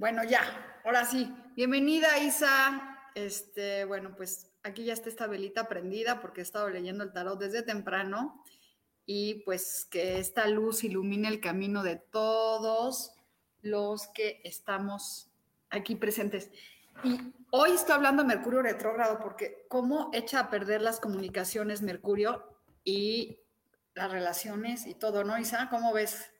Bueno, ya, ahora sí. Bienvenida, Isa. Este, bueno, pues aquí ya está esta velita prendida porque he estado leyendo el tarot desde temprano y pues que esta luz ilumine el camino de todos los que estamos aquí presentes. Y hoy estoy hablando de Mercurio retrógrado porque cómo echa a perder las comunicaciones Mercurio y las relaciones y todo, ¿no, Isa? ¿Cómo ves?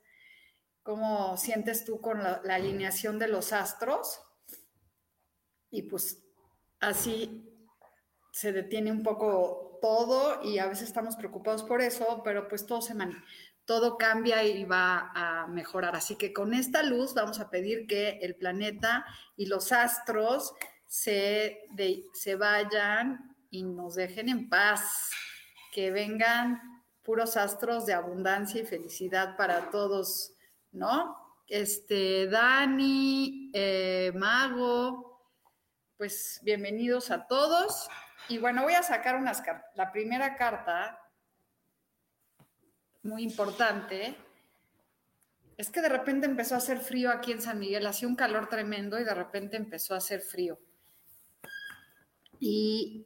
Cómo sientes tú con la, alineación de los astros. Y pues así se detiene un poco todo y a veces estamos preocupados por eso, pero pues todo se todo cambia y va a mejorar. Así que con esta luz vamos a pedir que el planeta y los astros se, se vayan y nos dejen en paz, que vengan puros astros de abundancia y felicidad para todos ¿no? Este, Dani, eh, Mago, pues bienvenidos a todos. Y bueno, voy a sacar unas cartas. La primera carta, muy importante, es que de repente empezó a hacer frío aquí en San Miguel, hacía un calor tremendo y de repente empezó a hacer frío. Y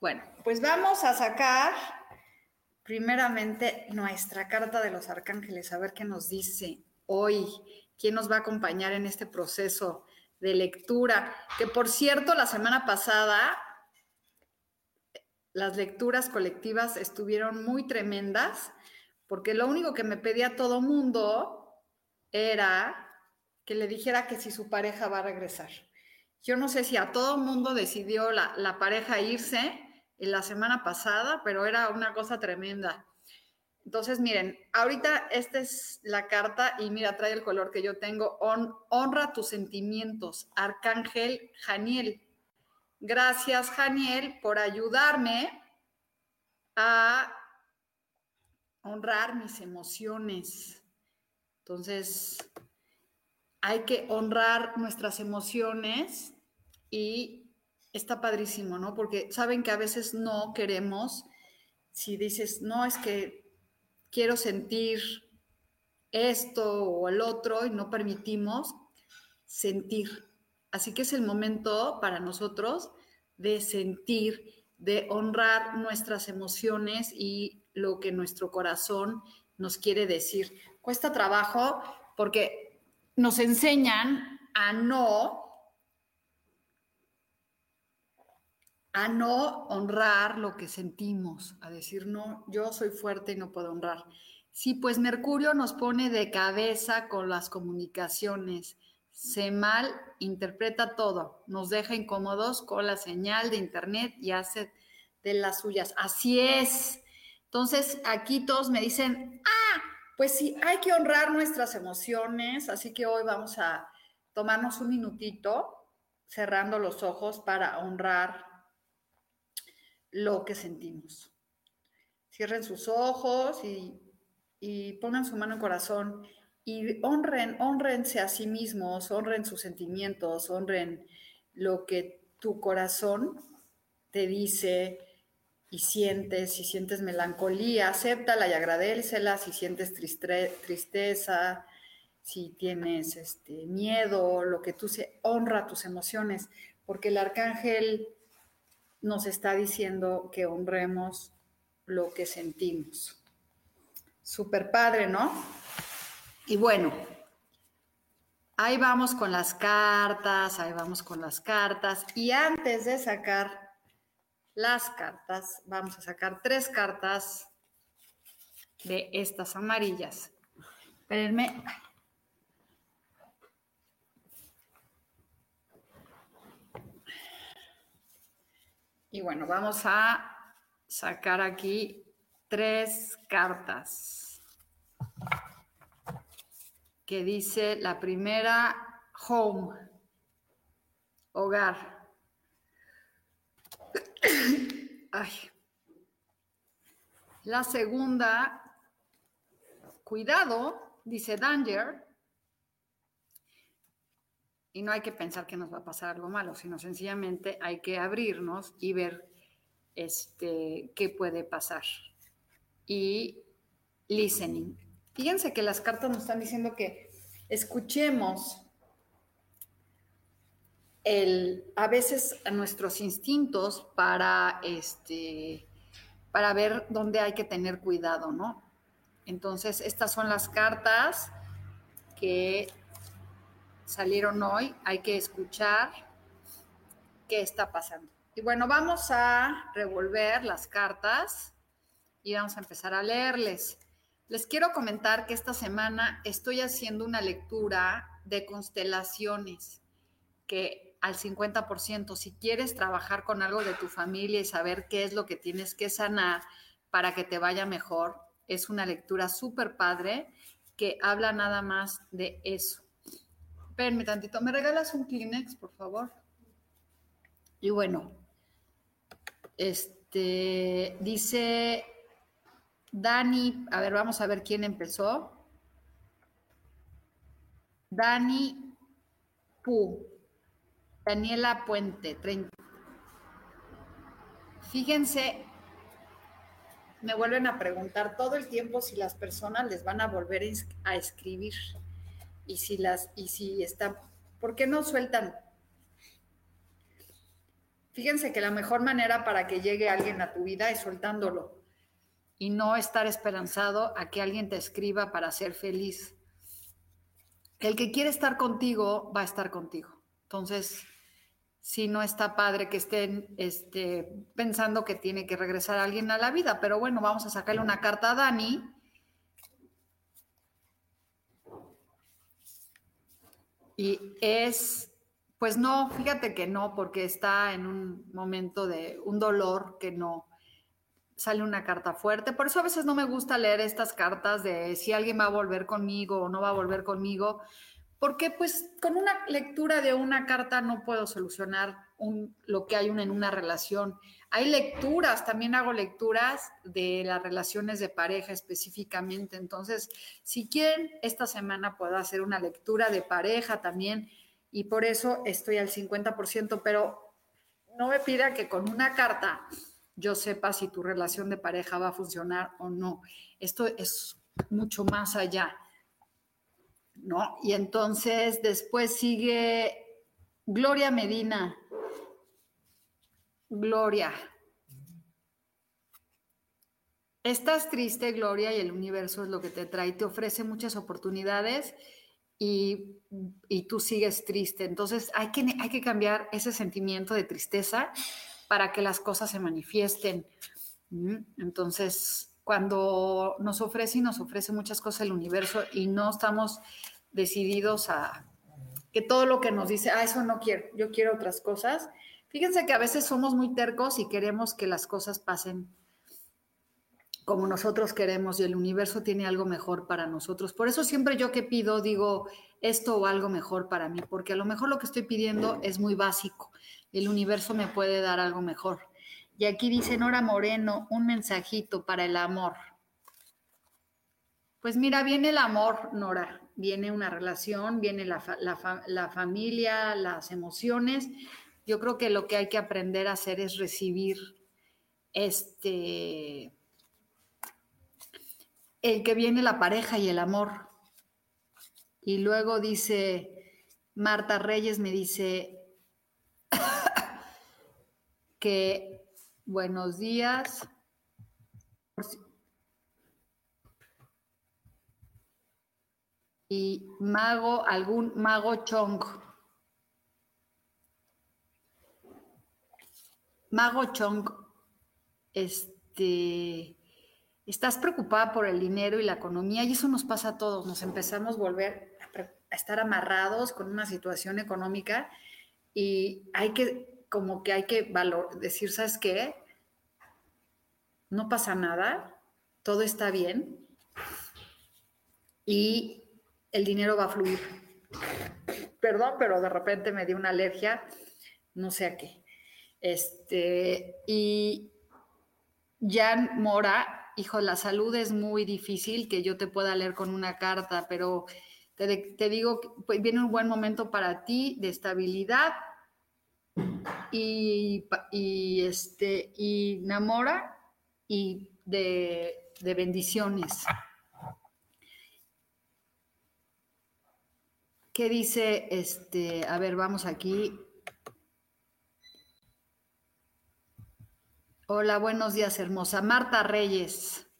bueno, pues vamos a sacar primeramente nuestra carta de los arcángeles, a ver qué nos dice hoy, quién nos va a acompañar en este proceso de lectura, que por cierto, la semana pasada las lecturas colectivas estuvieron muy tremendas, porque lo único que me pedía todo mundo era que le dijera que si su pareja va a regresar. Yo no sé si a todo mundo decidió la, la pareja irse, la semana pasada, pero era una cosa tremenda. Entonces, miren, ahorita esta es la carta y mira, trae el color que yo tengo. honra tus sentimientos, Arcángel Janiel. Gracias, Janiel, por ayudarme a honrar mis emociones. Entonces, hay que honrar nuestras emociones y está padrísimo, ¿no? Porque saben que a veces no queremos, si dices, no, es que quiero sentir esto o el otro y no permitimos sentir. Así que es el momento para nosotros de sentir, de honrar nuestras emociones y lo que nuestro corazón nos quiere decir. Cuesta trabajo porque nos enseñan a no a no honrar lo que sentimos, a decir, no, yo soy fuerte y no puedo honrar. Sí, pues Mercurio nos pone de cabeza con las comunicaciones, se mal interpreta todo, nos deja incómodos con la señal de Internet y hace de las suyas. Así es. Entonces, aquí todos me dicen, ah, pues sí, hay que honrar nuestras emociones, así que hoy vamos a tomarnos un minutito cerrando los ojos para honrar lo que sentimos. Cierren sus ojos y, pongan su mano en corazón y honren, honrense a sí mismos, honren sus sentimientos, honren lo que tu corazón te dice y sientes, si sientes melancolía, acéptala y agradecela, si sientes tristeza, si tienes este, miedo, lo que tú se honra tus emociones, porque el arcángel nos está diciendo que honremos lo que sentimos. Super padre, ¿no? Y bueno, ahí vamos con las cartas, ahí vamos con las cartas. Y antes de sacar las cartas, vamos a sacar tres cartas de estas amarillas. Espérenme. Y bueno, vamos a sacar aquí tres cartas que dice la primera, home, hogar. Ay. La segunda, cuidado, dice danger. Y no hay que pensar que nos va a pasar algo malo, sino sencillamente hay que abrirnos y ver este, qué puede pasar. Y listening. Fíjense que las cartas nos están diciendo que escuchemos el, a veces nuestros instintos para, este, para ver dónde hay que tener cuidado, ¿no? Entonces, estas son las cartas que salieron hoy. Hay que escuchar qué está pasando. Y bueno, vamos a revolver las cartas y vamos a empezar a leerles. Les quiero comentar que esta semana estoy haciendo una lectura de constelaciones que al 50%, si quieres trabajar con algo de tu familia y saber qué es lo que tienes que sanar para que te vaya mejor, es una lectura súper padre que habla nada más de eso. Espérenme tantito, ¿me regalas un Kleenex, por favor? Y bueno, este dice Dani, a ver, vamos a ver quién empezó. Dani Pu, Daniela Puente, 30. Fíjense, me vuelven a preguntar todo el tiempo si las personas les van a volver a escribir y si las y si están, ¿por qué no sueltan? Fíjense que la mejor manera para que llegue alguien a tu vida es soltándolo y no estar esperanzado a que alguien te escriba para ser feliz. El que quiere estar contigo va a estar contigo. Entonces, si no está padre que estén este, pensando que tiene que regresar alguien a la vida, pero bueno, vamos a sacarle una carta a Dani. Y es, pues no, fíjate que no, porque está en un momento de un dolor que no, sale una carta fuerte. Por eso a veces no me gusta leer estas cartas de si alguien va a volver conmigo o no va a volver conmigo, porque pues con una lectura de una carta no puedo solucionar lo que hay en una relación. Hay lecturas, también hago lecturas de las relaciones de pareja específicamente. Entonces, si quieren, esta semana puedo hacer una lectura de pareja también y por eso estoy al 50%, pero no me pida que con una carta yo sepa si tu relación de pareja va a funcionar o no. Esto es mucho más allá, ¿no? Y entonces después sigue Gloria Medina. Gloria. Estás triste, Gloria, y el universo es lo que te trae. Te ofrece muchas oportunidades y, y tú sigues triste. Entonces hay que, hay que cambiar ese sentimiento de tristeza para que las cosas se manifiesten. Entonces, cuando nos ofrece y nos ofrece muchas cosas el universo y no estamos decididos a que todo lo que nos dice, ah, eso no quiero, yo quiero otras cosas. Fíjense que a veces somos muy tercos y queremos que las cosas pasen como nosotros queremos y el universo tiene algo mejor para nosotros. Por eso siempre yo que pido digo esto o algo mejor para mí, porque a lo mejor lo que estoy pidiendo es muy básico el universo me puede dar algo mejor. Y aquí dice Nora Moreno, un mensajito para el amor. Pues mira, viene el amor, Nora, viene una relación, viene la, la, familia, las emociones. Yo creo que lo que hay que aprender a hacer es recibir este, el que viene la pareja y el amor. Y luego dice, Marta Reyes me dice, que buenos días. Y mago, algún mago chong. Mago chong, este, estás preocupada por el dinero y la economía y eso nos pasa a todos. Nos empezamos a volver a, estar amarrados con una situación económica y hay que, como que hay que valor, decir, ¿sabes qué? No pasa nada, todo está bien y el dinero va a fluir. Perdón, pero de repente me dio una alergia, no sé a qué. Este, y Jan Mora, hijo, la salud es muy difícil que yo te pueda leer con una carta, pero te, digo que pues, viene un buen momento para ti de estabilidad y, y este, y Namora y de, de bendiciones. ¿Qué dice este? A ver, vamos aquí. Hola, buenos días, hermosa. Marta Reyes.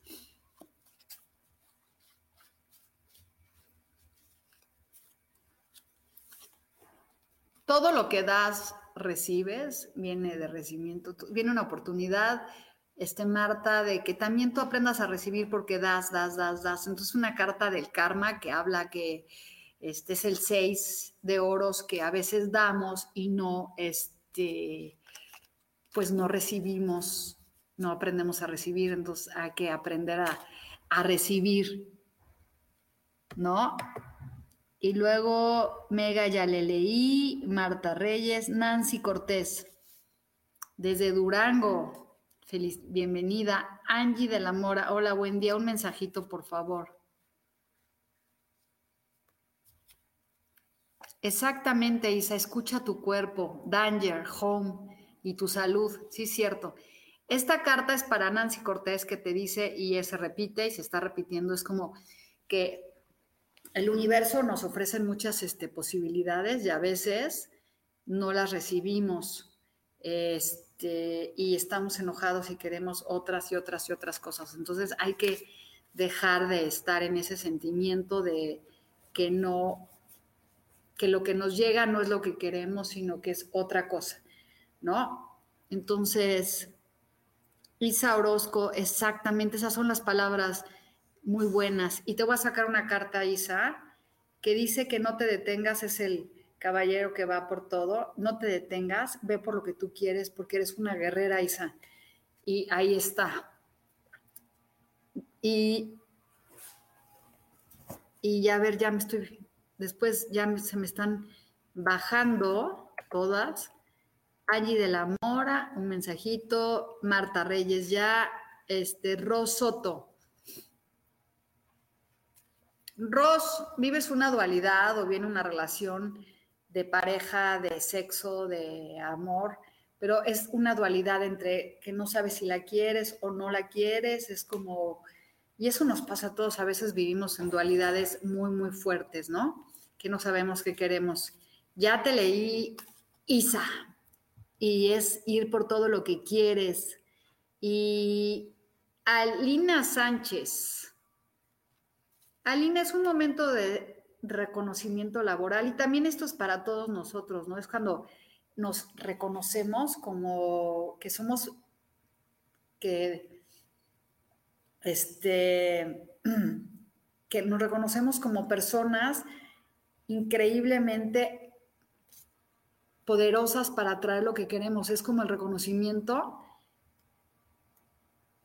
Todo lo que das, recibes, viene de recibimiento, viene una oportunidad, este Marta, de que también tú aprendas a recibir porque das, das, das, das. Entonces una carta del karma que habla que este es el seis de oros que a veces damos y no, este, pues no recibimos, no aprendemos a recibir, entonces hay que aprender a, a recibir, ¿no? Y luego Mega ya le leí, Marta Reyes, Nancy Cortés, desde Durango, feliz, bienvenida, Angie de la Mora, hola, buen día, un mensajito por favor. Exactamente, Isa, escucha tu cuerpo, danger, home y tu salud, sí, cierto. Esta carta es para Nancy Cortés que te dice, y se repite y se está repitiendo, es como que el universo nos ofrece muchas este, posibilidades y a veces no las recibimos este, y estamos enojados y queremos otras y otras y otras cosas. Entonces hay que dejar de estar en ese sentimiento de que no que lo que nos llega no es lo que queremos, sino que es otra cosa, ¿no? Entonces, Isa Orozco, exactamente, esas son las palabras muy buenas. Y te voy a sacar una carta, Isa, que dice que no te detengas, es el caballero que va por todo, no te detengas, ve por lo que tú quieres, porque eres una guerrera, Isa. Y ahí está. Y, y ya ver, ya me estoy Después ya se me están bajando todas. Allí de la Mora, un mensajito. Marta Reyes ya. Este, Ros Soto. Ros, ¿vives una dualidad o bien una relación de pareja, de sexo, de amor? Pero es una dualidad entre que no sabes si la quieres o no la quieres. Es como y eso nos pasa a todos, a veces vivimos en dualidades muy, muy fuertes, ¿no? Que no sabemos qué queremos. Ya te leí Isa, y es ir por todo lo que quieres. Y Alina Sánchez. Alina, es un momento de reconocimiento laboral y también esto es para todos nosotros, ¿no? Es cuando nos reconocemos como que somos, que este, que nos reconocemos como personas increíblemente poderosas para atraer lo que queremos. Es como el reconocimiento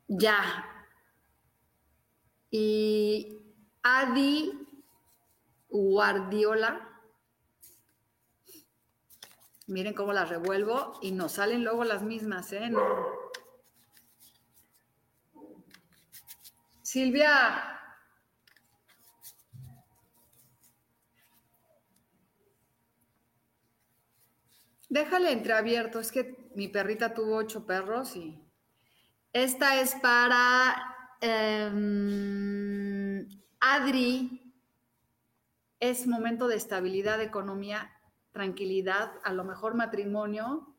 ya. Y Adi Guardiola, miren cómo las revuelvo y nos salen luego las mismas, ¿eh? Silvia. Déjale entreabierto, es que mi perrita tuvo ocho perros y esta es para em, Adri. Es momento de estabilidad, economía, tranquilidad, a lo mejor matrimonio.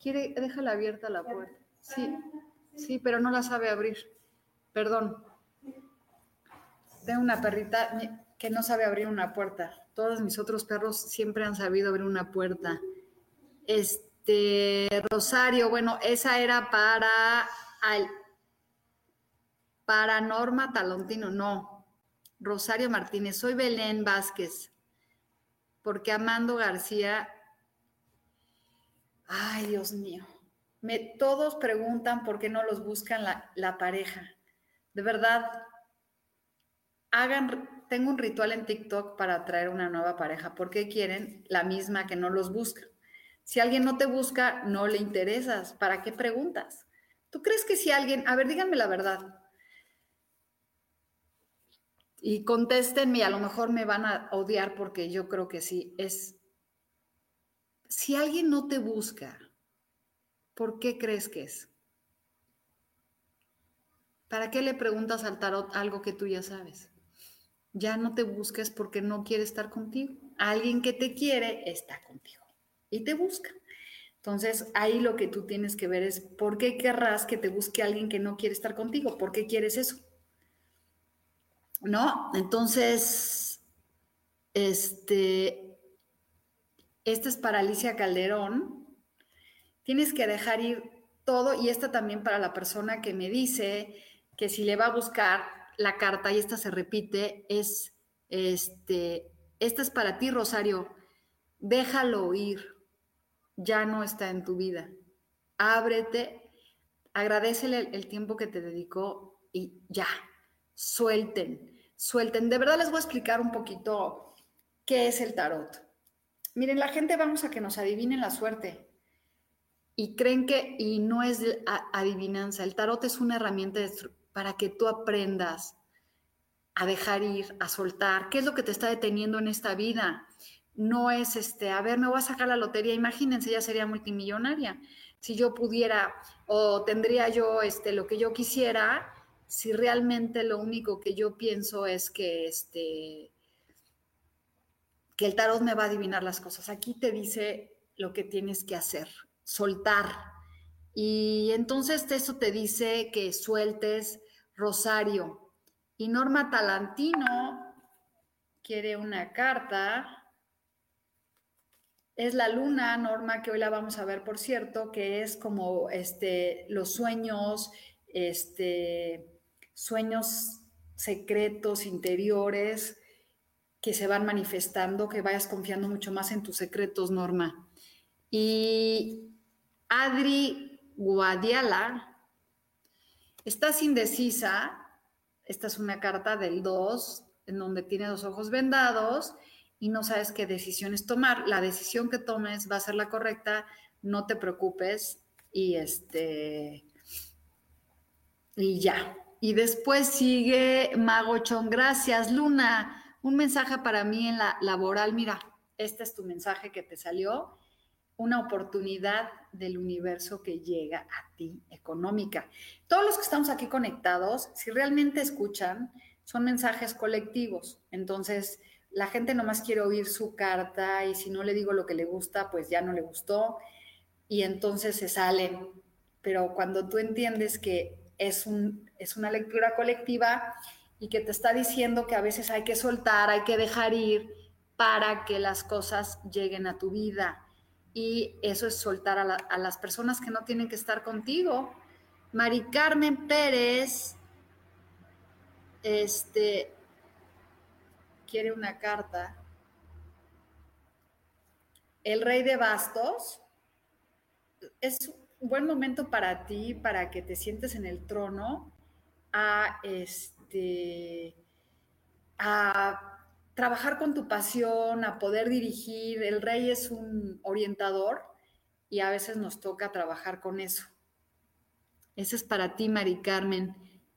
Quiere, déjala abierta la puerta. Sí, sí, pero no la sabe abrir. Perdón. Tengo una perrita. que no sabe abrir una puerta. Todos mis otros perros siempre han sabido abrir una puerta. Este, Rosario, bueno, esa era para, para Norma Talontino, no. Rosario Martínez, soy Belén Vázquez, porque Amando García, ay Dios mío, me, todos preguntan por qué no los buscan la, la pareja. De verdad, hagan, tengo un ritual en TikTok para atraer una nueva pareja. ¿Por qué quieren la misma que no los busca? Si alguien no te busca, no le interesas. ¿Para qué preguntas? ¿Tú crees que si alguien, a ver, díganme la verdad. Y contéstenme, a lo mejor me van a odiar porque yo creo que sí, es, si alguien no te busca, ¿por qué crees que es? ¿Para qué le preguntas al tarot algo que tú ya sabes? Ya no te busques porque no quiere estar contigo. Alguien que te quiere está contigo y te busca. Entonces, ahí lo que tú tienes que ver es por qué querrás que te busque alguien que no quiere estar contigo. ¿Por qué quieres eso? ¿No? Entonces, este, esta es para Alicia Calderón. Tienes que dejar ir todo y esta también para la persona que me dice que si le va a buscar la carta, y esta se repite, es, este, esta es para ti, Rosario, déjalo ir, ya no está en tu vida. Ábrete, agradecele el, tiempo que te dedicó y ya, suelten, suelten. De verdad les voy a explicar un poquito qué es el tarot. Miren, la gente vamos a que nos adivinen la suerte y creen que, y no es adivinanza, el tarot es una herramienta de, para que tú aprendas a dejar ir, a soltar. ¿Qué es lo que te está deteniendo en esta vida? No es este, a ver, me voy a sacar la lotería. Imagínense, ya sería multimillonaria. Si yo pudiera o tendría yo este, lo que yo quisiera, si realmente lo único que yo pienso es que, este, que el tarot me va a adivinar las cosas. Aquí te dice lo que tienes que hacer, soltar, y entonces eso te dice que sueltes Rosario. Y Norma Talantino quiere una carta. Es la luna, Norma, que hoy la vamos a ver, por cierto, que es como este, los sueños, este, sueños secretos, interiores, que se van manifestando, que vayas confiando mucho más en tus secretos, Norma. Y Adri Guadiala. Estás indecisa. Esta es una carta del 2, en donde tiene los ojos vendados y no sabes qué decisiones tomar. La decisión que tomes va a ser la correcta, no te preocupes y este y ya. Y después sigue Magochón, gracias Luna. Un mensaje para mí en la laboral, mira, este es tu mensaje que te salió una oportunidad del universo que llega a ti económica. Todos los que estamos aquí conectados, si realmente escuchan, son mensajes colectivos. Entonces, la gente nomás quiere oír su carta y si no le digo lo que le gusta, pues ya no le gustó y entonces se salen. Pero cuando tú entiendes que es, un, es una lectura colectiva y que te está diciendo que a veces hay que soltar, hay que dejar ir para que las cosas lleguen a tu vida y eso es soltar a, las personas que no tienen que estar contigo. Mari Carmen Pérez, este, quiere una carta. El rey de bastos es un buen momento para ti, para que te sientes en el trono a este a trabajar con tu pasión, a poder dirigir. El rey es un orientador y a veces nos toca trabajar con eso. Ese es para ti, Mari Carmen.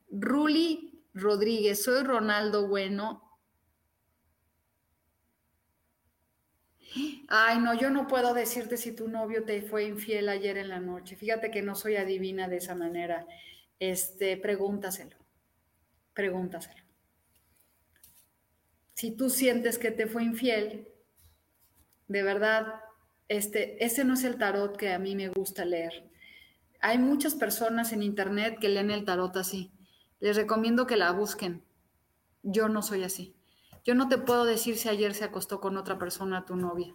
Ruli Rodríguez, soy Ronaldo Bueno. Ay, no, yo no puedo decirte si tu novio te fue infiel ayer en la noche. Fíjate que no soy adivina de esa manera. Este, pregúntaselo. Pregúntaselo si tú sientes que te fue infiel, de verdad, este, ese no es el tarot que a mí me gusta leer. Hay muchas personas en internet que leen el tarot así. Les recomiendo que la busquen. Yo no soy así. Yo no te puedo decir si ayer se acostó con otra persona tu novia.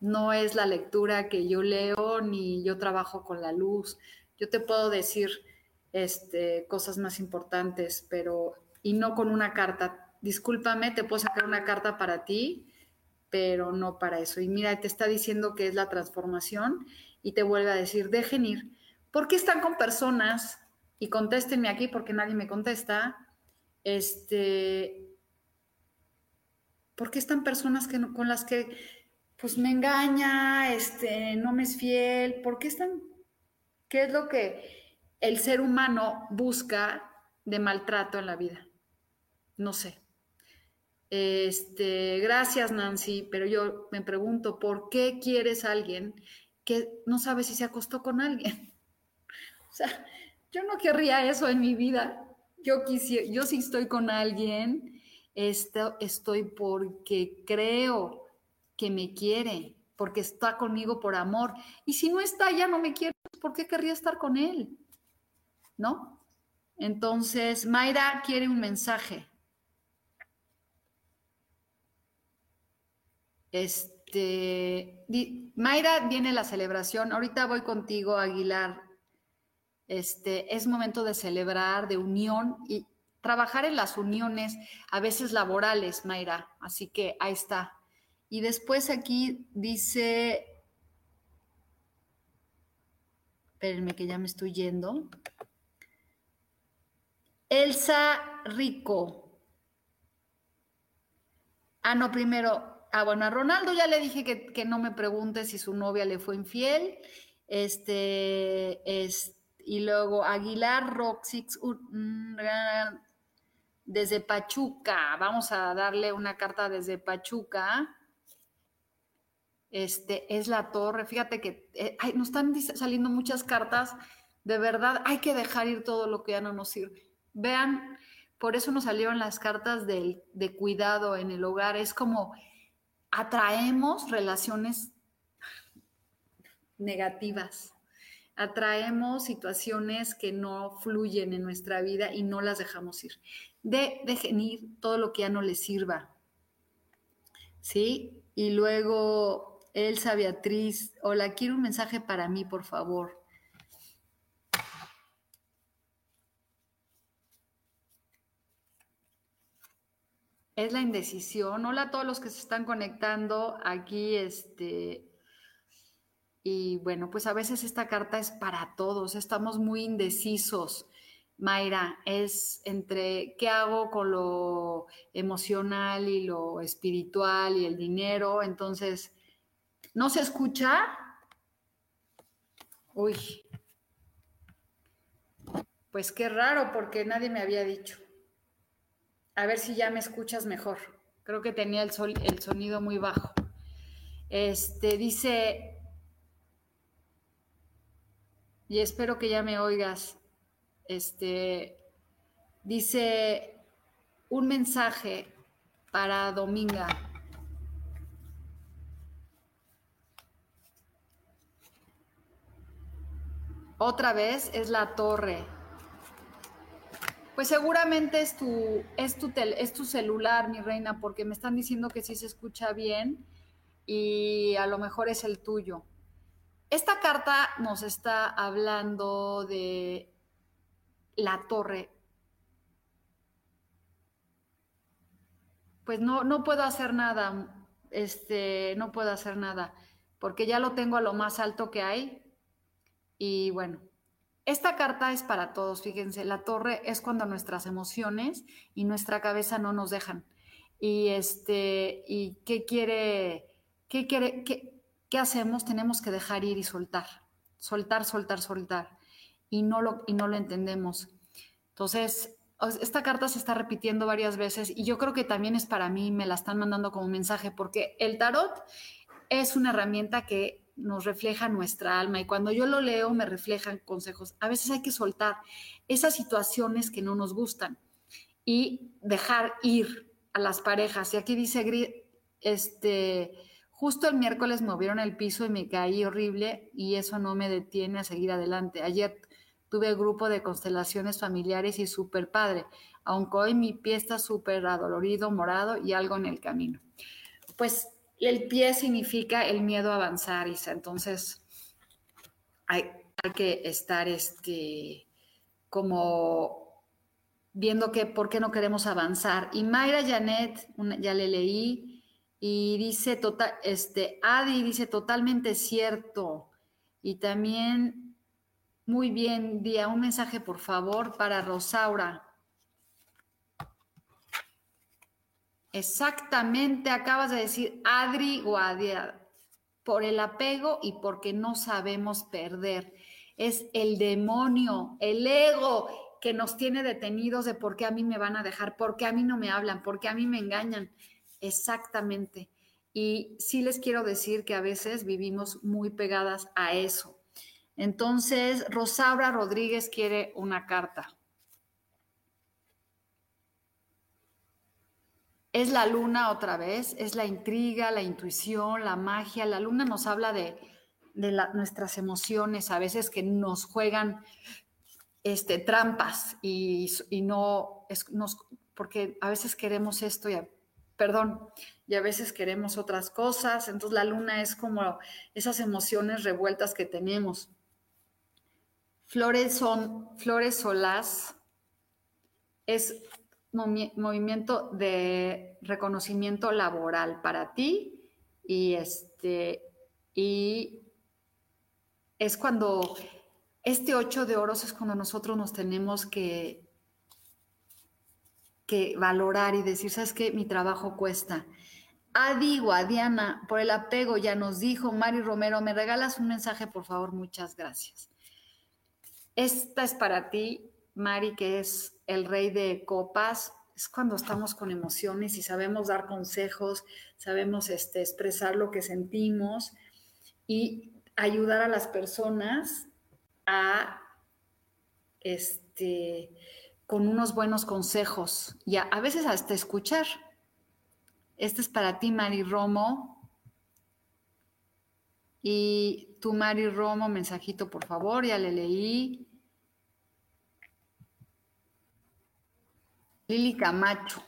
No es la lectura que yo leo ni yo trabajo con la luz. Yo te puedo decir este, cosas más importantes, pero y no con una carta. Discúlpame, te puedo sacar una carta para ti, pero no para eso. Y mira, te está diciendo que es la transformación y te vuelve a decir, dejen ir. ¿Por qué están con personas? Y contéstenme aquí porque nadie me contesta. Este, ¿por qué están personas que con las que pues me engaña, este, no me es fiel? ¿Por qué están? ¿Qué es lo que el ser humano busca de maltrato en la vida? No sé. Este, gracias Nancy, pero yo me pregunto, ¿por qué quieres a alguien que no sabe si se acostó con alguien? O sea, yo no querría eso en mi vida. Yo quisiera, yo sí estoy con alguien, esto, estoy porque creo que me quiere, porque está conmigo por amor. Y si no está, ya no me quiere, ¿por qué querría estar con él? ¿No? Entonces, Mayra quiere un mensaje. Este, Mayra viene la celebración. Ahorita voy contigo, Aguilar. Este, es momento de celebrar, de unión y trabajar en las uniones, a veces laborales, Mayra. Así que ahí está. Y después aquí dice, espérenme que ya me estoy yendo. Elsa Rico. Ah, no, primero, Ah, bueno, a Ronaldo ya le dije que, no me pregunte si su novia le fue infiel. Este, es, y luego Aguilar Roxix desde Pachuca. Vamos a darle una carta desde Pachuca. Este es la torre. Fíjate que eh, nos están saliendo muchas cartas. De verdad, hay que dejar ir todo lo que ya no nos sirve. Vean, por eso nos salieron las cartas de cuidado en el hogar. Es como atraemos relaciones negativas, atraemos situaciones que no fluyen en nuestra vida y no las dejamos ir. De, dejen ir todo lo que ya no les sirva. ¿Sí? Y luego Elsa Beatriz, hola, quiero un mensaje para mí, por favor. Es la indecisión. Hola a todos los que se están conectando aquí, este, y bueno, pues a veces esta carta es para todos, estamos muy indecisos. Mayra, es entre qué hago con lo emocional y lo espiritual y el dinero, entonces, ¿no se escucha? Uy, pues qué raro porque nadie me había dicho. A ver si ya me escuchas mejor. Creo que tenía el, el sonido muy bajo. Este dice, y espero que ya me oigas. Este dice un mensaje para Dominga. Otra vez es la torre. Pues seguramente es tu, es tu, es tu celular, mi reina, porque me están diciendo que sí se escucha bien y a lo mejor es el tuyo. Esta carta nos está hablando de la torre. Pues no, no puedo hacer nada, este, no puedo hacer nada, porque ya lo tengo a lo más alto que hay. Y bueno, esta carta es para todos, fíjense, la torre es cuando nuestras emociones y nuestra cabeza no nos dejan. Y este, ¿y qué quiere, qué quiere, qué, qué hacemos? Tenemos que dejar ir y soltar, soltar, soltar, soltar. Y no lo, y no lo entendemos. Entonces, esta carta se está repitiendo varias veces y yo creo que también es para mí, me la están mandando como mensaje, porque el tarot es una herramienta que nos refleja nuestra alma y cuando yo lo leo me reflejan consejos. A veces hay que soltar esas situaciones que no nos gustan y dejar ir a las parejas. Y aquí dice, este, justo el miércoles movieron el piso y me caí horrible y eso no me detiene a seguir adelante. Ayer tuve grupo de constelaciones familiares y súper padre. aunque hoy mi pie está súper adolorido, morado y algo en el camino. Pues el pie significa el miedo a avanzar, Isa. Entonces, hay, que estar este, como viendo que por qué no queremos avanzar. Y Mayra Janet, ya le leí, y dice, total, este, Adi dice totalmente cierto. Y también, muy bien, día un mensaje por favor para Rosaura. Exactamente, acabas de decir Adri o por el apego y porque no sabemos perder. Es el demonio, el ego que nos tiene detenidos de por qué a mí me van a dejar, por qué a mí no me hablan, por qué a mí me engañan. Exactamente. Y sí les quiero decir que a veces vivimos muy pegadas a eso. Entonces, Rosaura Rodríguez quiere una carta. Es la luna otra vez, es la intriga, la intuición, la magia. La luna nos habla de, nuestras emociones, a veces que nos juegan este, trampas y, no, es, nos, porque a veces queremos esto y perdón, y a veces queremos otras cosas. Entonces la luna es como esas emociones revueltas que tenemos. Flores son, flores solas, es movimiento de reconocimiento laboral para ti y este y es cuando este ocho de oros es cuando nosotros nos tenemos que que valorar y decir, ¿sabes qué? Mi trabajo cuesta. Adi Diana, por el apego ya nos dijo, Mari Romero, ¿me regalas un mensaje, por favor? Muchas gracias. Esta es para ti, Mari, que es el rey de copas. Es cuando estamos con emociones y sabemos dar consejos, sabemos este, expresar lo que sentimos y ayudar a las personas a este, con unos buenos consejos y a, veces hasta escuchar. Este es para ti, Mari Romo. Y tú, Mari Romo, mensajito, por favor, ya le leí. Lili Camacho.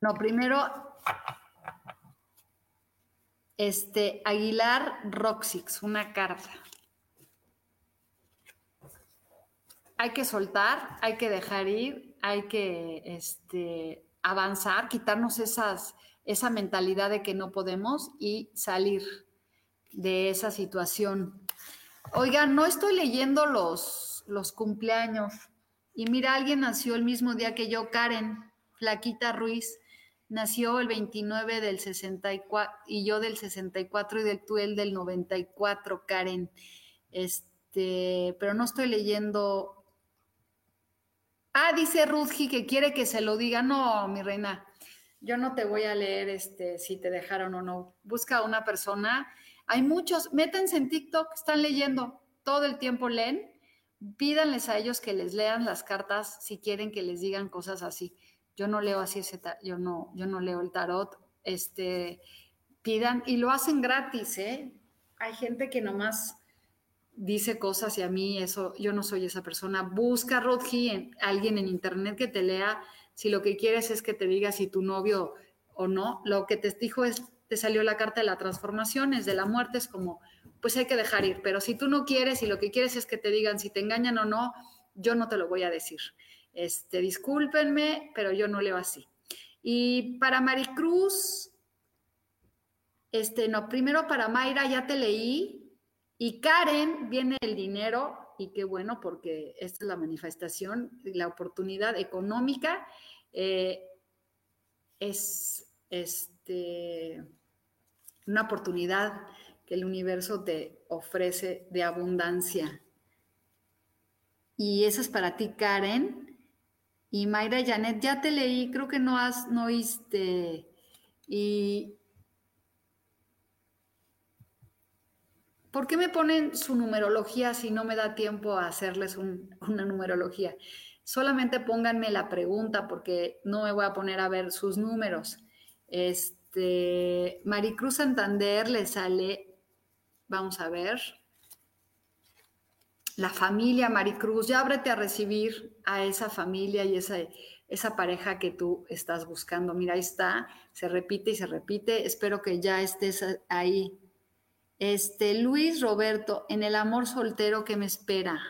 No, primero, este, Aguilar Roxix, una carta. hay que soltar, hay que dejar ir, hay que este, avanzar, quitarnos esa mentalidad de que no podemos y salir de esa situación. Oigan, no estoy leyendo los, los cumpleaños. Y mira, alguien nació el mismo día que yo, Karen, Flaquita Ruiz. Nació el 29 del 64 y yo del 64 y del tú el del 94, Karen. Este, pero no estoy leyendo Ah, dice Rudji que quiere que se lo diga. No, mi reina, yo no te voy a leer este, si te dejaron o no. Busca a una persona. Hay muchos, métanse en TikTok, están leyendo, todo el tiempo leen. Pídanles a ellos que les lean las cartas si quieren que les digan cosas así. Yo no leo así ese, yo no, yo no leo el tarot. Este, pidan y lo hacen gratis, ¿eh? Hay gente que nomás dice cosas y a mí eso, yo no soy esa persona. Busca, Rodji, en, alguien en internet que te lea. Si lo que quieres es que te diga si tu novio o no, lo que te dijo es, te salió la carta de la transformación, es de la muerte, es como, pues hay que dejar ir. Pero si tú no quieres y lo que quieres es que te digan si te engañan o no, yo no te lo voy a decir. Este, discúlpenme, pero yo no leo así. Y para Maricruz, este, no, primero para Mayra ya te leí, y Karen viene el dinero, y qué bueno, porque esta es la manifestación, la oportunidad económica eh, es este, una oportunidad que el universo te ofrece de abundancia. Y esa es para ti, Karen. Y Mayra Janet, ya te leí, creo que no has, no oíste. Y ¿Por qué me ponen su numerología si no me da tiempo a hacerles una numerología? Solamente pónganme la pregunta porque no me voy a poner a ver sus números. Este, Maricruz Santander le sale, vamos a ver. la familia Maricruz, ya ábrete a recibir a esa familia y esa, esa pareja que tú estás buscando. Mira, ahí está, se repite y se repite. Espero que ya estés ahí. Este, Luis Roberto, en el amor soltero que me espera.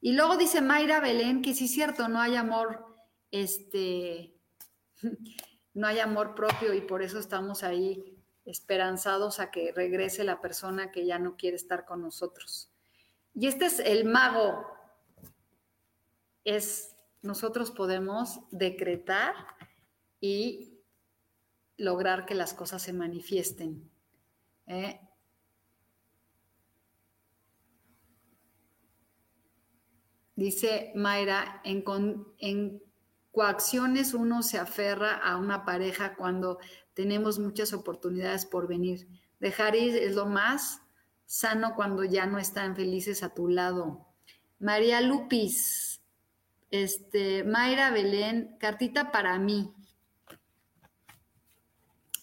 Y luego dice Mayra Belén que sí es cierto, no hay amor, este, no hay amor propio y por eso estamos ahí esperanzados a que regrese la persona que ya no quiere estar con nosotros. Y este es el mago. Es, nosotros podemos decretar y lograr que las cosas se manifiesten. ¿eh? Dice Mayra, en, en coacciones uno se aferra a una pareja cuando tenemos muchas oportunidades por venir. Dejar ir es lo más sano cuando ya no están felices a tu lado. María Lupis, este, Mayra Belén, cartita para mí.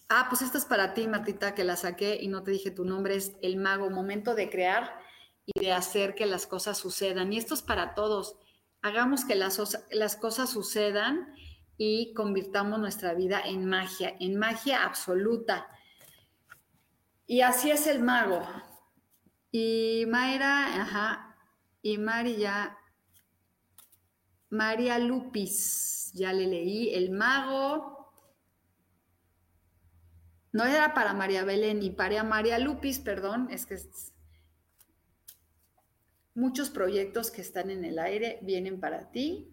Ah, pues esta es para ti, Martita, que la saqué y no te dije tu nombre, es el mago, momento de crear y de hacer que las cosas sucedan. Y esto es para todos. Hagamos que las, cosas sucedan y convirtamos nuestra vida en magia, en magia absoluta. Y así es el mago. Y Mayra, ajá, y María, María Lupis, ya le leí, el mago. No era para María Belén y para María Lupis, perdón, es que muchos proyectos que están en el aire vienen para ti,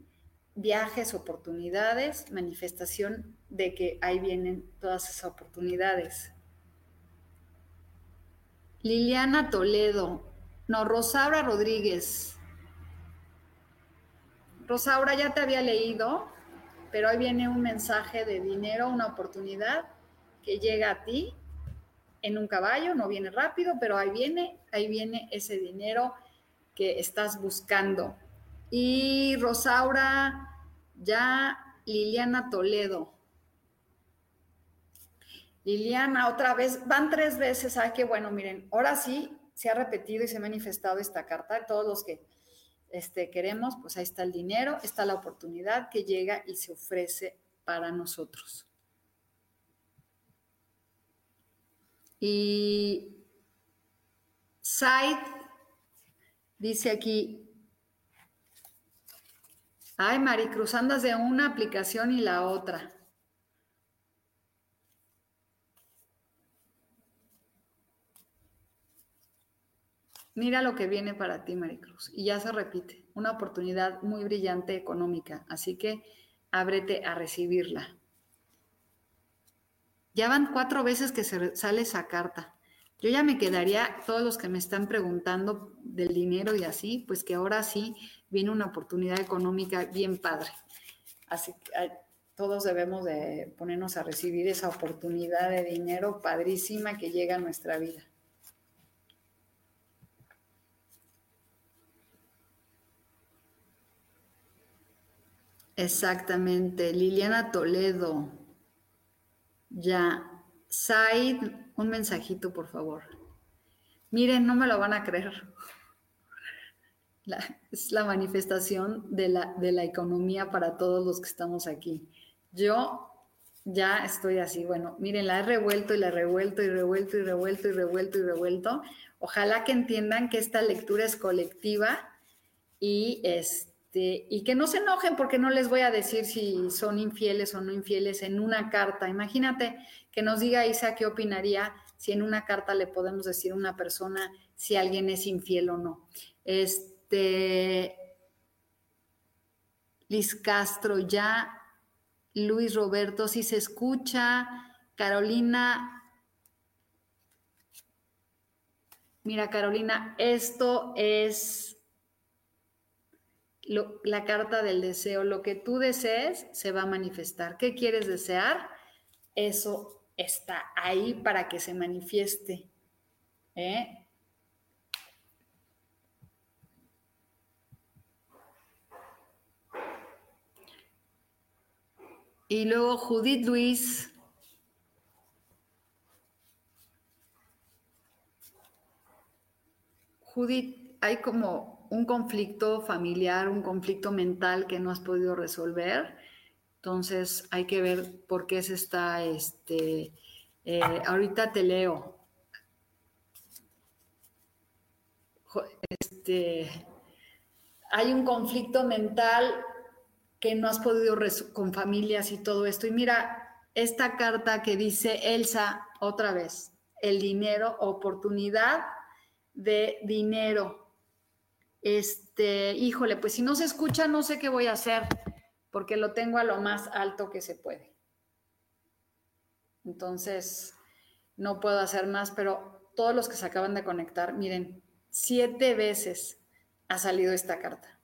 viajes, oportunidades, manifestación de que ahí vienen todas esas oportunidades. Liliana Toledo. No, Rosaura Rodríguez. Rosaura, ya te había leído, pero ahí viene un mensaje de dinero, una oportunidad que llega a ti en un caballo, no viene rápido, pero ahí viene, ahí viene ese dinero que estás buscando. Y Rosaura, ya Liliana Toledo. Liliana, otra vez, van tres veces, ay, qué bueno, miren, ahora sí se ha repetido y se ha manifestado esta carta, todos los que este, queremos, pues ahí está el dinero, está la oportunidad que llega y se ofrece para nosotros. Y Said dice aquí, ay Maricruz, andas de una aplicación y la otra. Mira lo que viene para ti, Maricruz. Y ya se repite, una oportunidad muy brillante económica, así que ábrete a recibirla. Ya van cuatro veces que se sale esa carta. Yo ya me quedaría, todos los que me están preguntando del dinero y así, pues que ahora sí viene una oportunidad económica bien padre. Así que todos debemos de ponernos a recibir esa oportunidad de dinero padrísima que llega a nuestra vida. Exactamente, Liliana Toledo. Ya. Said, un mensajito, por favor. Miren, no me lo van a creer. es la manifestación de la, de la economía para todos los que estamos aquí. Yo ya estoy así, bueno, miren, la he revuelto y la he revuelto y revuelto y revuelto y revuelto y revuelto. Ojalá que entiendan que esta lectura es colectiva y es este, y que no se enojen porque no les voy a decir si son infieles o no infieles en una carta. Imagínate que nos diga Isa qué opinaría si en una carta le podemos decir a una persona si alguien es infiel o no. Este, Liz Castro, ya, Luis Roberto, si se escucha, Carolina. Mira, Carolina, esto es la carta del deseo, lo que tú desees se va a manifestar. ¿Qué quieres desear? Eso está ahí para que se manifieste. ¿eh? Y luego Judith Luis. Judith hay como un conflicto familiar, un conflicto mental que no has podido resolver. Entonces hay que ver por qué se está, este, eh, ahorita te leo. Este, hay un conflicto mental que no has podido con familias y todo esto. Y mira, esta carta que dice Elsa otra vez, el dinero, oportunidad de dinero. Este, híjole, pues si no se escucha, no sé qué voy a hacer, porque lo tengo a lo más alto que se puede. Entonces, no puedo hacer más, pero todos los que se acaban de conectar, miren, siete veces ha salido esta carta.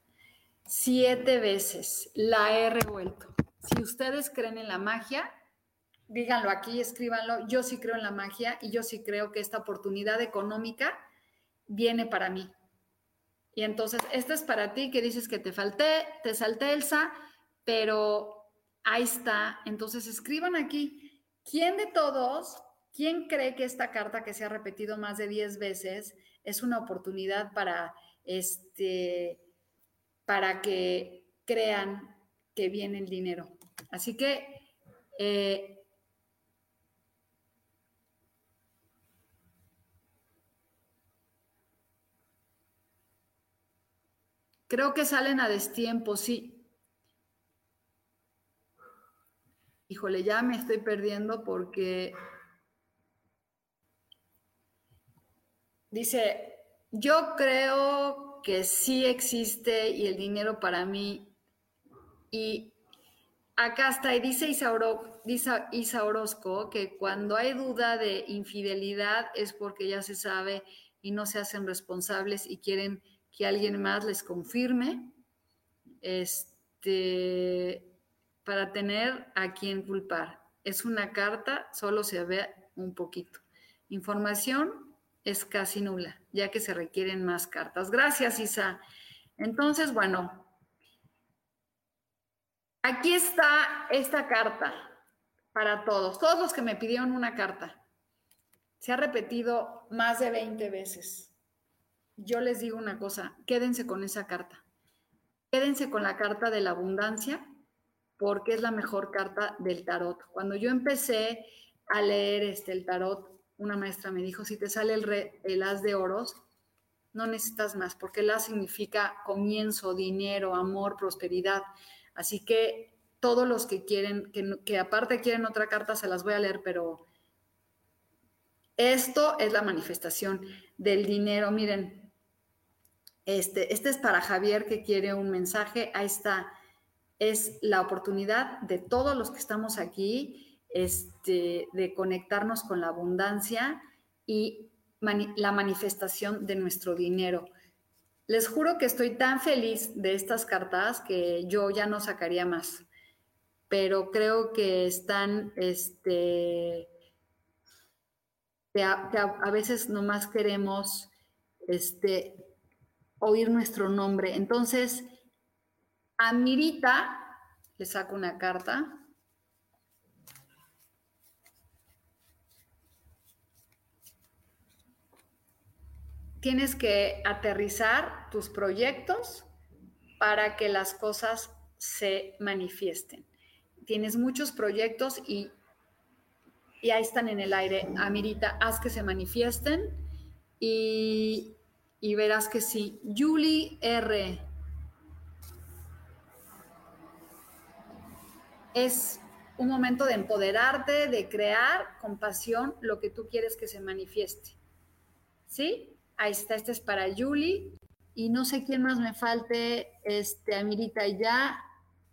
Siete veces la he revuelto. Si ustedes creen en la magia, díganlo aquí, escríbanlo. Yo sí creo en la magia y yo sí creo que esta oportunidad económica viene para mí. Y entonces, esta es para ti que dices que te falté, te salté Elsa, pero ahí está. Entonces, escriban aquí, ¿quién de todos, quién cree que esta carta que se ha repetido más de 10 veces es una oportunidad para, este, para que crean que viene el dinero? Así que eh, Creo que salen a destiempo, sí. Híjole, ya me estoy perdiendo porque dice, yo creo que sí existe y el dinero para mí. Y acá está, y dice Isa, Isa Orozco que cuando hay duda de infidelidad es porque ya se sabe y no se hacen responsables y quieren que alguien más les confirme, este, para tener a quien culpar. Es una carta, solo se ve un poquito. Información es casi nula, ya que se requieren más cartas. Gracias, Isa. Entonces, bueno, aquí está esta carta para todos, todos los que me pidieron una carta. Se ha repetido más de 20 veces yo les digo una cosa, quédense con esa carta. Quédense con la carta de la abundancia porque es la mejor carta del tarot. Cuando yo empecé a leer este, el tarot, una maestra me dijo, si te sale el, el as de oros, no necesitas más, porque el as significa comienzo, dinero, amor, prosperidad. Así que todos los que quieren, que, que aparte quieren otra carta, se las voy a leer, pero esto es la manifestación del dinero. Miren, este, este es para Javier que quiere un mensaje. Ahí está. Es la oportunidad de todos los que estamos aquí este, de conectarnos con la abundancia y la manifestación de nuestro dinero. Les juro que estoy tan feliz de estas cartas que yo ya no sacaría más, pero creo que están, este, que a, que a veces nomás queremos este, oír nuestro nombre. Entonces, a Mirita le saco una carta. Tienes que aterrizar tus proyectos para que las cosas se manifiesten. Tienes muchos proyectos y, y ahí están en el aire. Amirita, haz que se manifiesten y y verás que sí. Julie R. Es un momento de empoderarte, de crear con pasión lo que tú quieres que se manifieste. ¿Sí? Ahí está, este es para Julie. Y no sé quién más me falte, este, Amirita ya.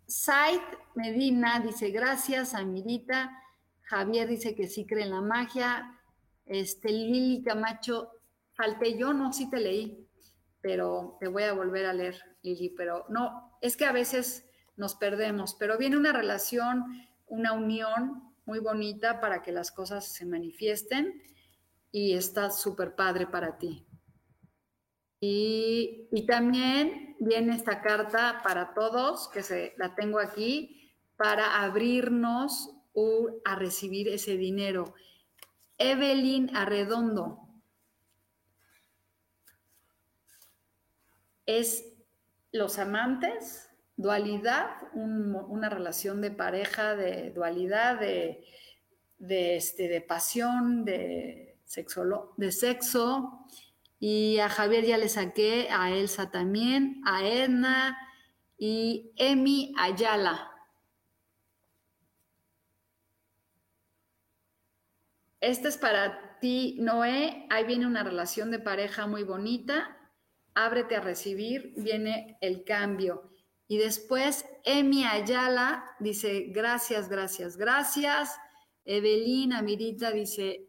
Said Medina dice gracias, Amirita. Javier dice que sí cree en la magia. Este, Lili Camacho falté yo, no, sí te leí, pero te voy a volver a leer, Lili, pero no, es que a veces nos perdemos, pero viene una relación, una unión muy bonita para que las cosas se manifiesten y está súper padre para ti. Y, y, también viene esta carta para todos, que se, la tengo aquí, para abrirnos a recibir ese dinero. Evelyn Arredondo, es los amantes, dualidad, una relación de pareja, de dualidad, de, este, de pasión, de sexo, de sexo. Y a Javier ya le saqué, a Elsa también, a Edna y Emi Ayala. Este es para ti, Noé. Ahí viene una relación de pareja muy bonita. Ábrete a recibir, viene el cambio. Y después, Emi Ayala dice, gracias, gracias, gracias. Evelina Mirita dice,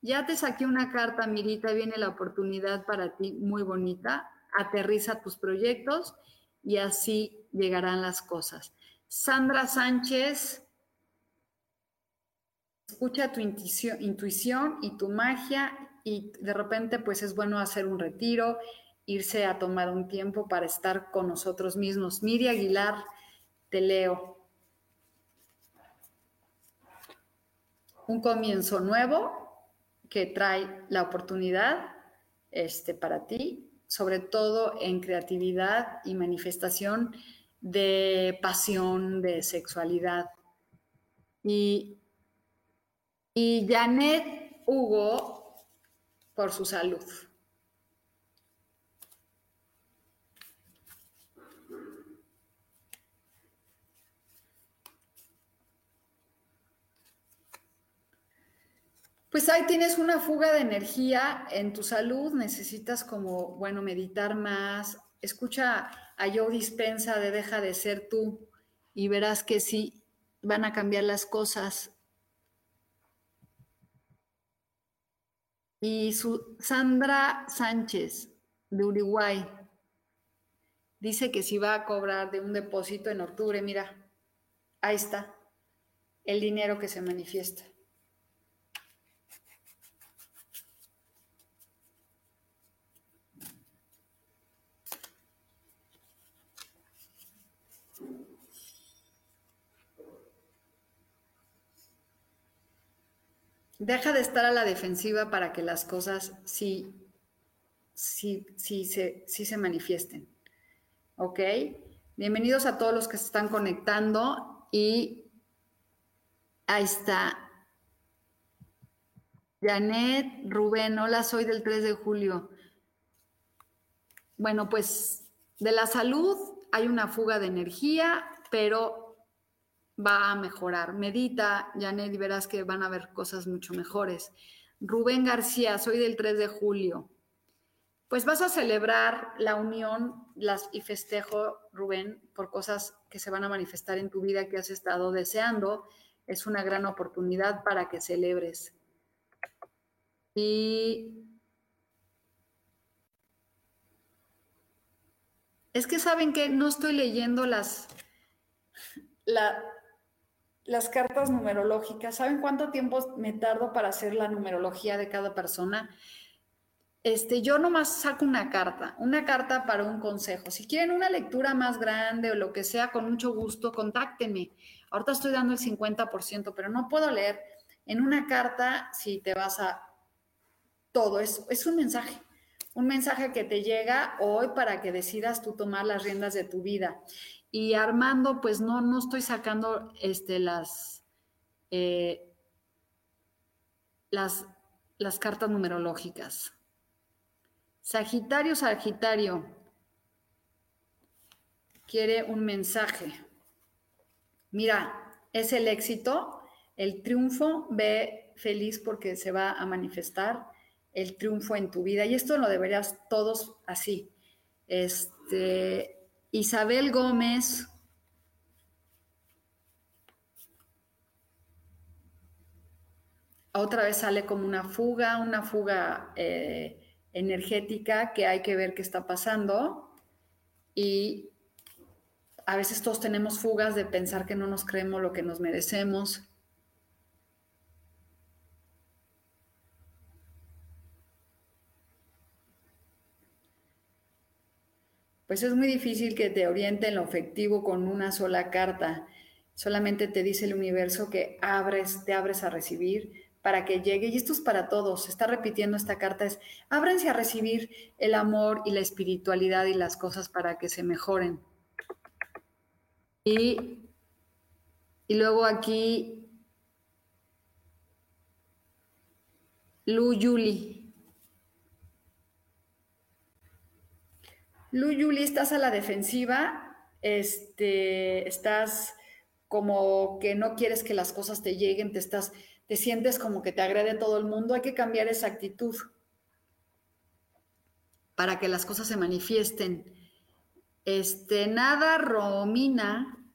ya te saqué una carta, Mirita, viene la oportunidad para ti muy bonita. Aterriza tus proyectos y así llegarán las cosas. Sandra Sánchez, escucha tu intuición, y tu magia y de repente pues es bueno hacer un retiro, irse a tomar un tiempo para estar con nosotros mismos. Miri Aguilar, te leo. Un comienzo nuevo que trae la oportunidad este, para ti, sobre todo en creatividad y manifestación de pasión, de sexualidad. Y y Janet Hugo por su salud. Pues ahí tienes una fuga de energía en tu salud, necesitas como, bueno, meditar más. Escucha a Joe Dispensa de Deja de ser tú y verás que sí van a cambiar las cosas. Y su, Sandra Sánchez, de Uruguay, dice que si va a cobrar de un depósito en octubre, mira, ahí está, el dinero que se manifiesta. Deja de estar a la defensiva para que las cosas sí, sí, sí, se, sí se manifiesten. ¿Ok? Bienvenidos a todos los que se están conectando y ahí está. Janet, Rubén, hola, soy del 3 de julio. Bueno, pues de la salud hay una fuga de energía, pero va a mejorar. Medita, Janet, y verás que van a haber cosas mucho mejores. Rubén García, soy del 3 de julio. Pues vas a celebrar la unión las, y festejo, Rubén, por cosas que se van a manifestar en tu vida que has estado deseando. Es una gran oportunidad para que celebres. Y es que saben que no estoy leyendo las, la, las cartas numerológicas. ¿Saben cuánto tiempo me tardo para hacer la numerología de cada persona? Este, yo nomás saco una carta, una carta para un consejo. Si quieren una lectura más grande o lo que sea, con mucho gusto, contáctenme. Ahorita estoy dando el 50%, pero no puedo leer en una carta si te vas a todo. Es, es un mensaje, un mensaje que te llega hoy para que decidas tú tomar las riendas de tu vida. Y Armando, pues no, no estoy sacando este, las, eh, las, las cartas numerológicas. Sagitario, Sagitario, quiere un mensaje. Mira, es el éxito, el triunfo, ve feliz porque se va a manifestar el triunfo en tu vida. Y esto lo deberías todos así. Este, Isabel Gómez. Otra vez sale como una fuga, una fuga eh, energética que hay que ver qué está pasando. Y a veces todos tenemos fugas de pensar que no nos creemos lo que nos merecemos. Pues es muy difícil que te oriente en lo efectivo con una sola carta. Solamente te dice el universo que abres, te abres a recibir, para que llegue. Y esto es para todos. Se está repitiendo esta carta. Es ábrense a recibir el amor y la espiritualidad y las cosas para que se mejoren. Y, y luego aquí, Lu Yuli. Lu Yuli, estás a la defensiva. Este, estás como que no quieres que las cosas te lleguen, te estás te sientes como que te agrede todo el mundo, hay que cambiar esa actitud para que las cosas se manifiesten. Este, nada, Romina,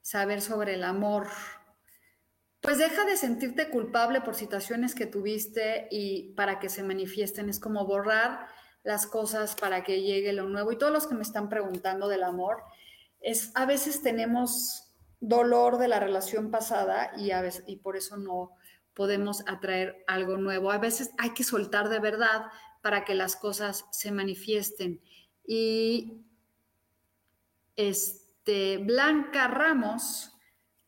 saber sobre el amor. Pues deja de sentirte culpable por situaciones que tuviste y para que se manifiesten. Es como borrar las cosas para que llegue lo nuevo. Y todos los que me están preguntando del amor, es a veces tenemos dolor de la relación pasada y, a veces, y por eso no podemos atraer algo nuevo. A veces hay que soltar de verdad para que las cosas se manifiesten. Y este, Blanca Ramos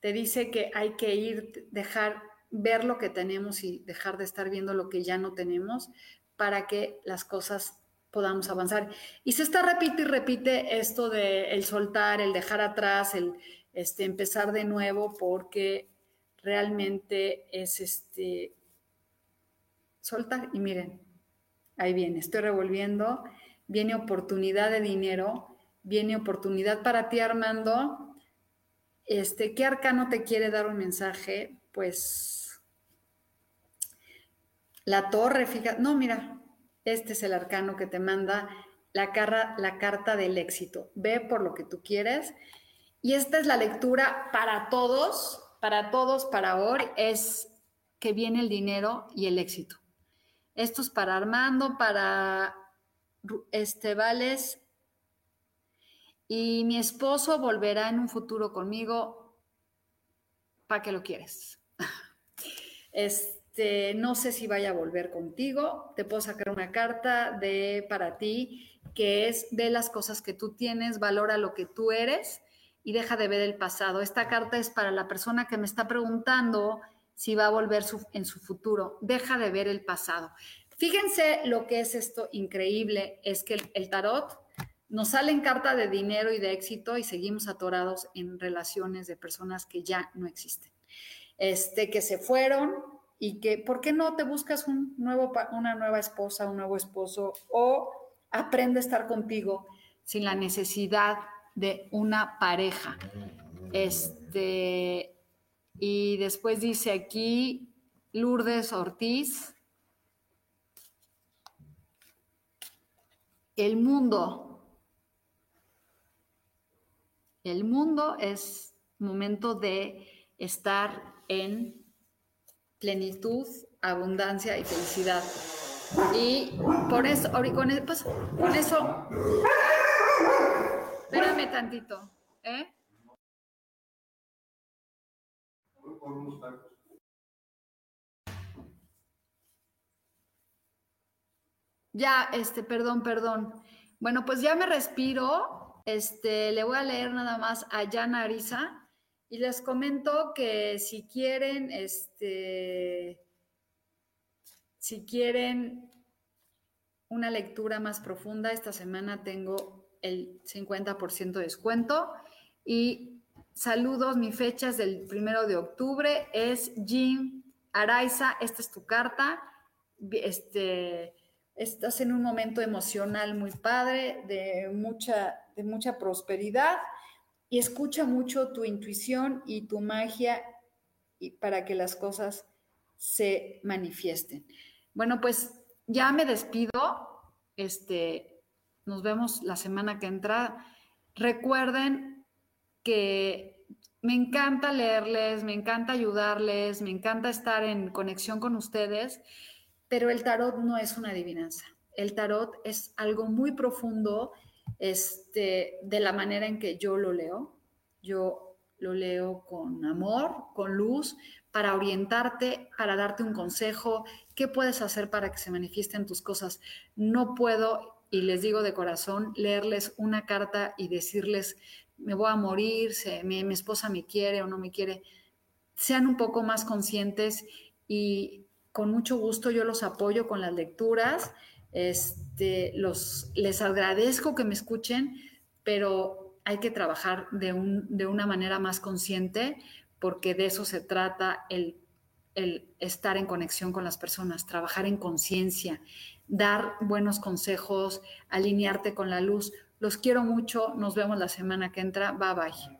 te dice que hay que ir, dejar ver lo que tenemos y dejar de estar viendo lo que ya no tenemos para que las cosas podamos avanzar. Y se está repite y repite esto de el soltar, el dejar atrás, el, este, empezar de nuevo porque realmente es este, soltar y miren, ahí viene, estoy revolviendo, viene oportunidad de dinero, viene oportunidad para ti Armando, este, ¿qué arcano te quiere dar un mensaje? Pues la torre, fíjate, no, mira, este es el arcano que te manda la, carta del éxito. Ve por lo que tú quieres y esta es la lectura para todos, para todos, para hoy, es que viene el dinero y el éxito. Esto es para Armando, para Estebales. Y mi esposo volverá en un futuro conmigo. ¿Para qué lo quieres? Este, no sé si vaya a volver contigo. Te puedo sacar una carta de para ti que es de las cosas que tú tienes, valora lo que tú eres y deja de ver el pasado. Esta carta es para la persona que me está preguntando si va a volver en su futuro. Deja de ver el pasado. Fíjense lo que es esto increíble, es que el, tarot nos sale en carta de dinero y de éxito y seguimos atorados en relaciones de personas que ya no existen. Este, que se fueron y que, ¿por qué no te buscas un nuevo, una nueva esposa, un nuevo esposo o aprende a estar contigo sin la necesidad de una pareja. Este, y después dice aquí Lourdes Ortiz, el mundo. El mundo es momento de estar en plenitud, abundancia y felicidad. Y por eso, con e, pues, con eso Espérame tantito, ¿eh? Ya, este, perdón, perdón. Bueno, pues ya me respiro. Este, le voy a leer nada más a Yana Arisa y les comento que si quieren, este, si quieren una lectura más profunda, esta semana tengo el 50% de descuento. Y saludos, mi fecha es del primero de octubre, es Jim Araiza, esta es tu carta. Este, estás en un momento emocional muy padre, de mucha, de mucha prosperidad, y escucha mucho tu intuición y tu magia para que las cosas se manifiesten. Bueno, pues ya me despido. Este, nos vemos la semana que entra. Recuerden que me encanta leerles, me encanta ayudarles, me encanta estar en conexión con ustedes, pero el tarot no es una adivinanza. El tarot es algo muy profundo este, de la manera en que yo lo leo. Yo lo leo con amor, con luz, para orientarte, para darte un consejo, qué puedes hacer para que se manifiesten tus cosas. No puedo y les digo de corazón, leerles una carta y decirles, me voy a morir, mi, mi esposa me quiere o no me quiere, sean un poco más conscientes y con mucho gusto yo los apoyo con las lecturas. Este, los, les agradezco que me escuchen, pero hay que trabajar de, un, de una manera más consciente porque de eso se trata el, el estar en conexión con las personas, trabajar en conciencia, dar buenos consejos, alinearte con la luz. Los quiero mucho, nos vemos la semana que entra. Bye bye.